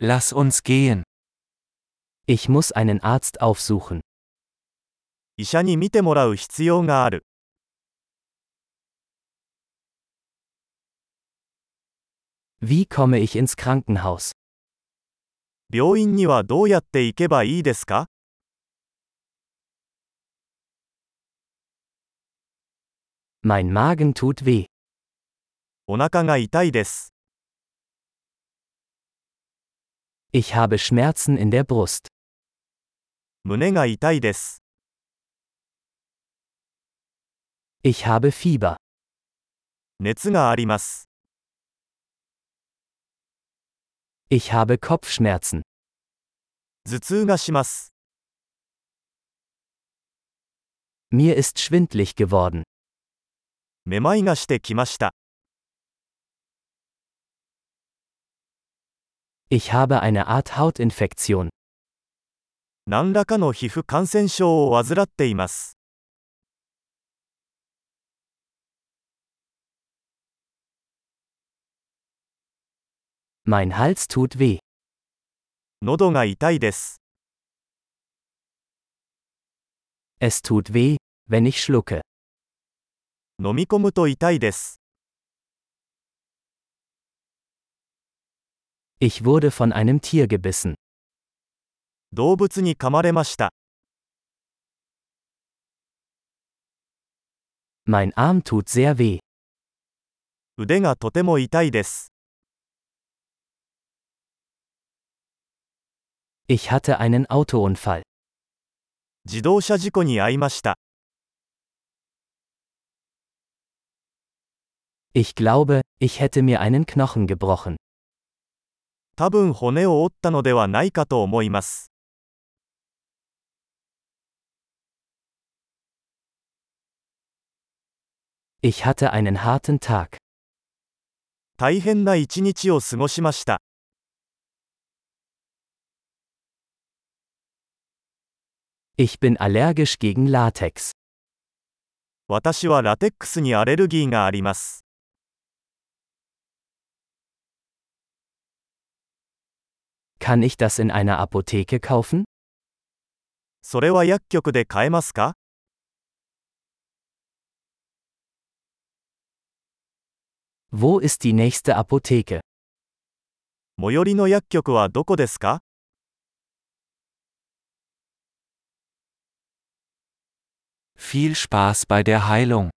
Lass uns gehen. Ich muss einen Arzt aufsuchen. 医者に診てもらう必要がある。 Wie komme ich ins Krankenhaus? 病院にはどうやって行けばいいですか Mein Magen tut weh. お腹が痛いです。 Ich habe Schmerzen in der Brust. 胸が痛いです。 Ich habe Fieber. 熱があります。 Ich habe Kopfschmerzen. 頭痛がします。 Mir ist schwindlig geworden. めまいがしてきました。 Ich habe eine Art Hautinfektion. 何らかの皮膚感染症を患っています。 Mein Hals tut weh. 喉が痛いです。 Es tut weh, wenn ich schlucke. 飲み込むと痛いです。 Ich wurde von einem Tier gebissen. 動物に噛まれました。 Mein Arm tut sehr weh. 腕がとても痛いです。 Ich hatte einen Autounfall. 自動車事故に遭いました。 Ich glaube, ich hätte mir einen Knochen gebrochen. 多分骨を折ったのではないかと思います。Ich hatte einen harten Tag. 大変な一日を過ごしました。Ich bin allergisch gegen Latex. 私はラテックスにアレルギーがあります。Kann ich das in einer Apotheke kaufen? それは薬局で買えますか Wo ist die nächste Apotheke? 最寄りの薬局はどこですか Viel Spaß bei der Heilung.